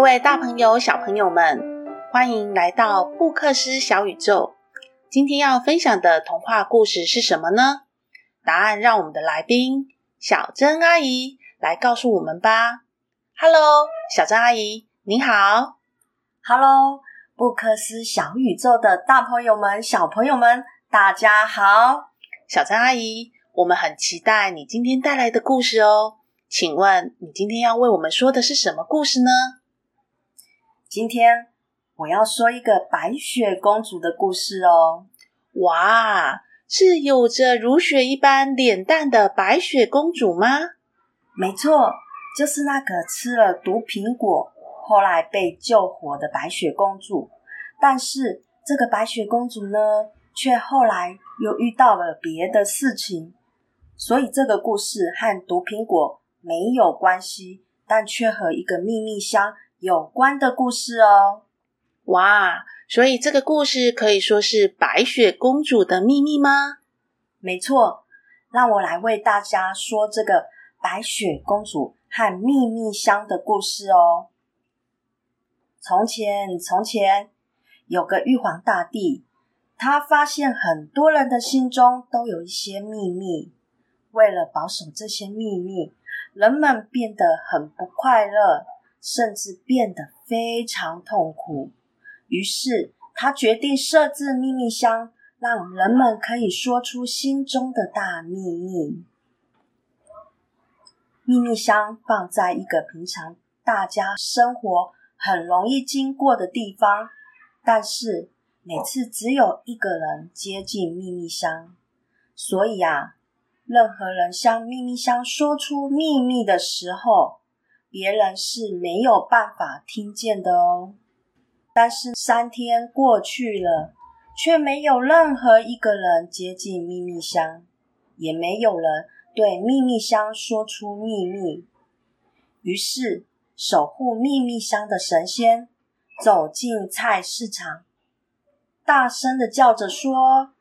各位大朋友、小朋友们，欢迎来到布克斯小宇宙。今天要分享的童话故事是什么呢？答案让我们的来宾小珍阿姨来告诉我们吧。Hello，小珍阿姨，你好。Hello，布克斯小宇宙的大朋友们、小朋友们，大家好。小珍阿姨，我们很期待你今天带来的故事哦。请问你今天要为我们说的是什么故事呢？今天我要说一个白雪公主的故事哦。哇，是有着如雪一般脸蛋的白雪公主吗？没错，就是那个吃了毒苹果，后来被救活的白雪公主。但是这个白雪公主呢，却后来又遇到了别的事情，所以这个故事和毒苹果没有关系，但却和一个秘密箱。有关的故事哦，哇！所以这个故事可以说是白雪公主的秘密吗？没错，让我来为大家说这个白雪公主和秘密箱的故事哦。从前，从前有个玉皇大帝，他发现很多人的心中都有一些秘密，为了保守这些秘密，人们变得很不快乐。甚至变得非常痛苦。于是，他决定设置秘密箱，让人们可以说出心中的大秘密。秘密箱放在一个平常大家生活很容易经过的地方，但是每次只有一个人接近秘密箱，所以啊，任何人向秘密箱说出秘密的时候。别人是没有办法听见的哦。但是三天过去了，却没有任何一个人接近秘密箱，也没有人对秘密箱说出秘密。于是，守护秘密箱的神仙走进菜市场，大声的叫着说：“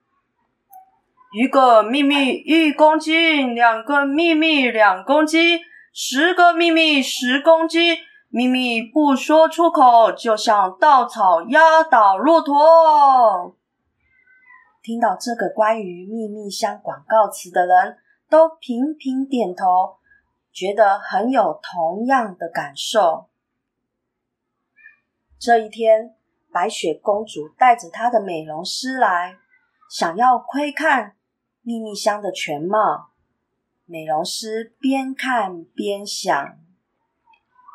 一个秘密一公斤，两个秘密两公斤。”十个秘密，十公斤秘密不说出口，就像稻草压倒骆驼。听到这个关于秘密箱广告词的人都频频点头，觉得很有同样的感受。这一天，白雪公主带着她的美容师来，想要窥看秘密箱的全貌。美容师边看边想：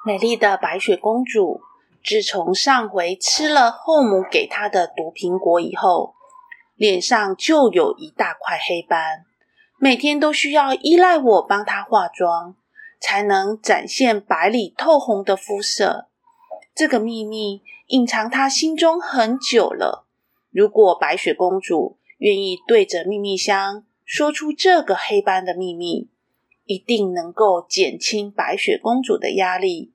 美丽的白雪公主，自从上回吃了后母给她的毒苹果以后，脸上就有一大块黑斑，每天都需要依赖我帮她化妆，才能展现白里透红的肤色。这个秘密隐藏她心中很久了。如果白雪公主愿意对着秘密箱，说出这个黑斑的秘密，一定能够减轻白雪公主的压力，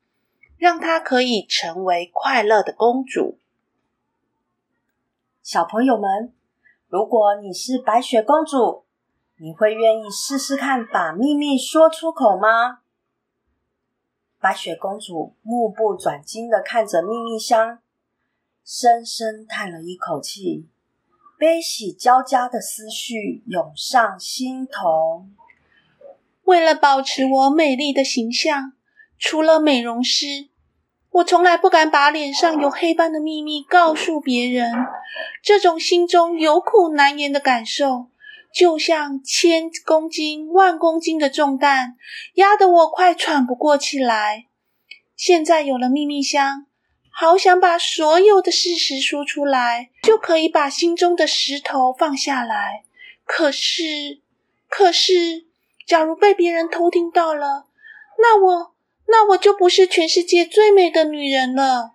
让她可以成为快乐的公主。小朋友们，如果你是白雪公主，你会愿意试试看把秘密说出口吗？白雪公主目不转睛的看着秘密箱，深深叹了一口气。悲喜交加的思绪涌上心头。为了保持我美丽的形象，除了美容师，我从来不敢把脸上有黑斑的秘密告诉别人。这种心中有苦难言的感受，就像千公斤、万公斤的重担，压得我快喘不过气来。现在有了秘密箱。好想把所有的事实说出来，就可以把心中的石头放下来。可是，可是，假如被别人偷听到了，那我，那我就不是全世界最美的女人了。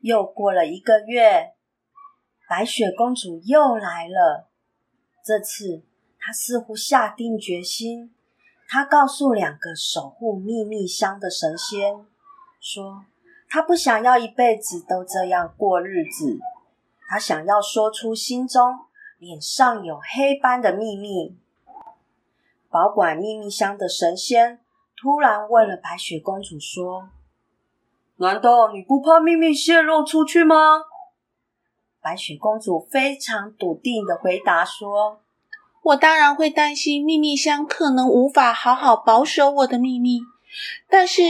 又过了一个月，白雪公主又来了。这次，她似乎下定决心。她告诉两个守护秘密箱的神仙说。他不想要一辈子都这样过日子，他想要说出心中脸上有黑斑的秘密。保管秘密箱的神仙突然问了白雪公主说：“难道你不怕秘密泄露出去吗？白雪公主非常笃定的回答说：“我当然会担心秘密箱可能无法好好保守我的秘密，但是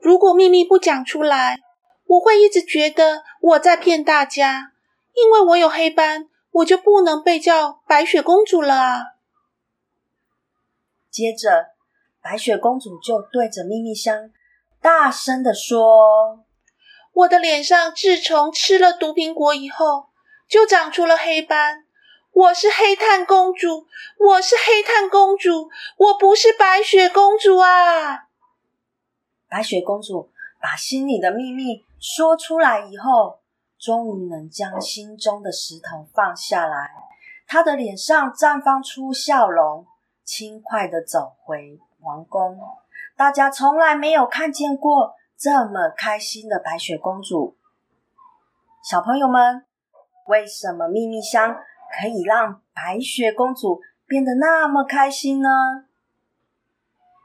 如果秘密不讲出来，我会一直觉得我在骗大家，因为我有黑斑，我就不能被叫白雪公主了啊。”接着，白雪公主就对着秘密箱。大声的说：“我的脸上自从吃了毒苹果以后，就长出了黑斑。我是黑炭公主，我是黑炭公主，我不是白雪公主啊！”白雪公主把心里的秘密说出来以后，终于能将心中的石头放下来，她的脸上绽放出笑容，轻快的走回王宫。大家从来没有看见过这么开心的白雪公主。小朋友们，为什么秘密箱可以让白雪公主变得那么开心呢？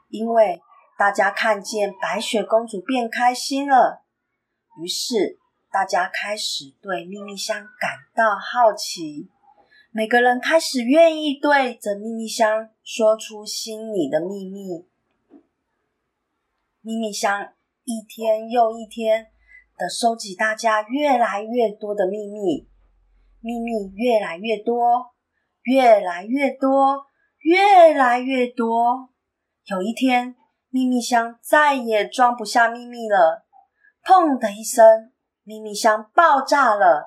因为大家看见白雪公主变开心了，于是大家开始对秘密箱感到好奇。每个人开始愿意对着秘密箱说出心里的秘密。秘密箱一天又一天的收集大家越来越多的秘密，秘密越来越多，越来越多，越来越多。有一天，秘密箱再也装不下秘密了，砰的一声，秘密箱爆炸了。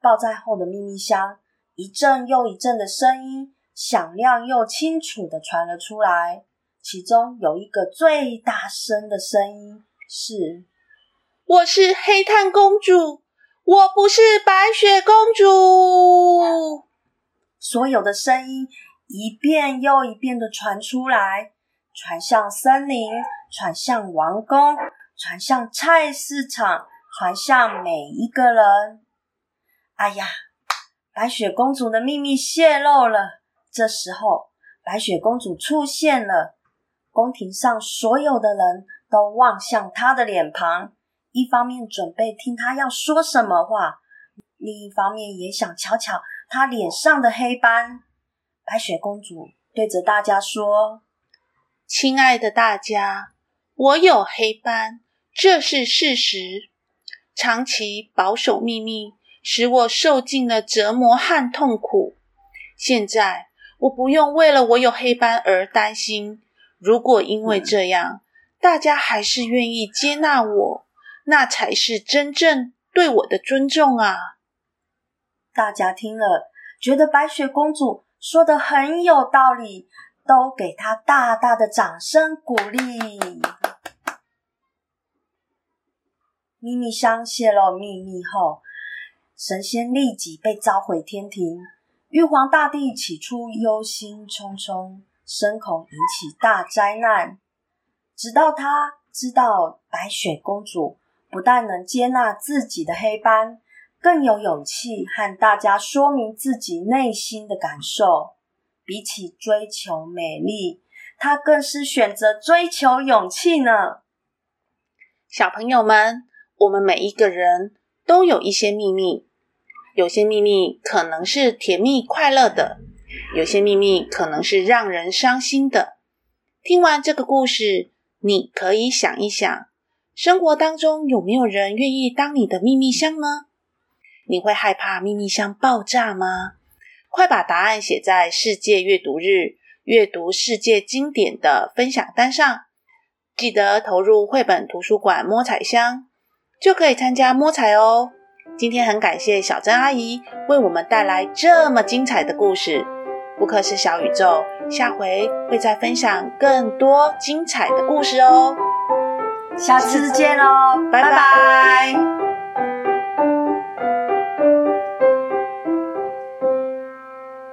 爆炸后的秘密箱，一阵又一阵的声音，响亮又清楚的传了出来。其中有一个最大声的声音是：“我是黑炭公主，我不是白雪公主。”所有的声音一遍又一遍的传出来，传向森林，传向王宫，传向菜市场，传向每一个人。哎呀，白雪公主的秘密泄露了。这时候，白雪公主出现了。宫廷上所有的人都望向她的脸庞，一方面准备听她要说什么话，另一方面也想瞧瞧她脸上的黑斑。白雪公主对着大家说：“亲爱的大家，我有黑斑，这是事实。长期保守秘密，使我受尽了折磨和痛苦。现在我不用为了我有黑斑而担心。”如果因为这样，大家还是愿意接纳我，那才是真正对我的尊重啊！大家听了，觉得白雪公主说的很有道理，都给他大大的掌声鼓励。秘密箱泄露秘密后，神仙立即被召回天庭。玉皇大帝起初忧心忡忡。深恐引起大灾难，直到他知道白雪公主不但能接纳自己的黑斑，更有勇气和大家说明自己内心的感受。比起追求美丽，他更是选择追求勇气呢。小朋友们，我们每一个人都有一些秘密，有些秘密可能是甜蜜快乐的。有些秘密可能是让人伤心的。听完这个故事，你可以想一想，生活当中有没有人愿意当你的秘密箱呢？你会害怕秘密箱爆炸吗？快把答案写在世界阅读日阅读世界经典的分享单上，记得投入绘本图书馆摸彩箱，就可以参加摸彩哦。今天很感谢小珍阿姨为我们带来这么精彩的故事。不克是小宇宙，下回会再分享更多精彩的故事哦。下次见喽，拜拜。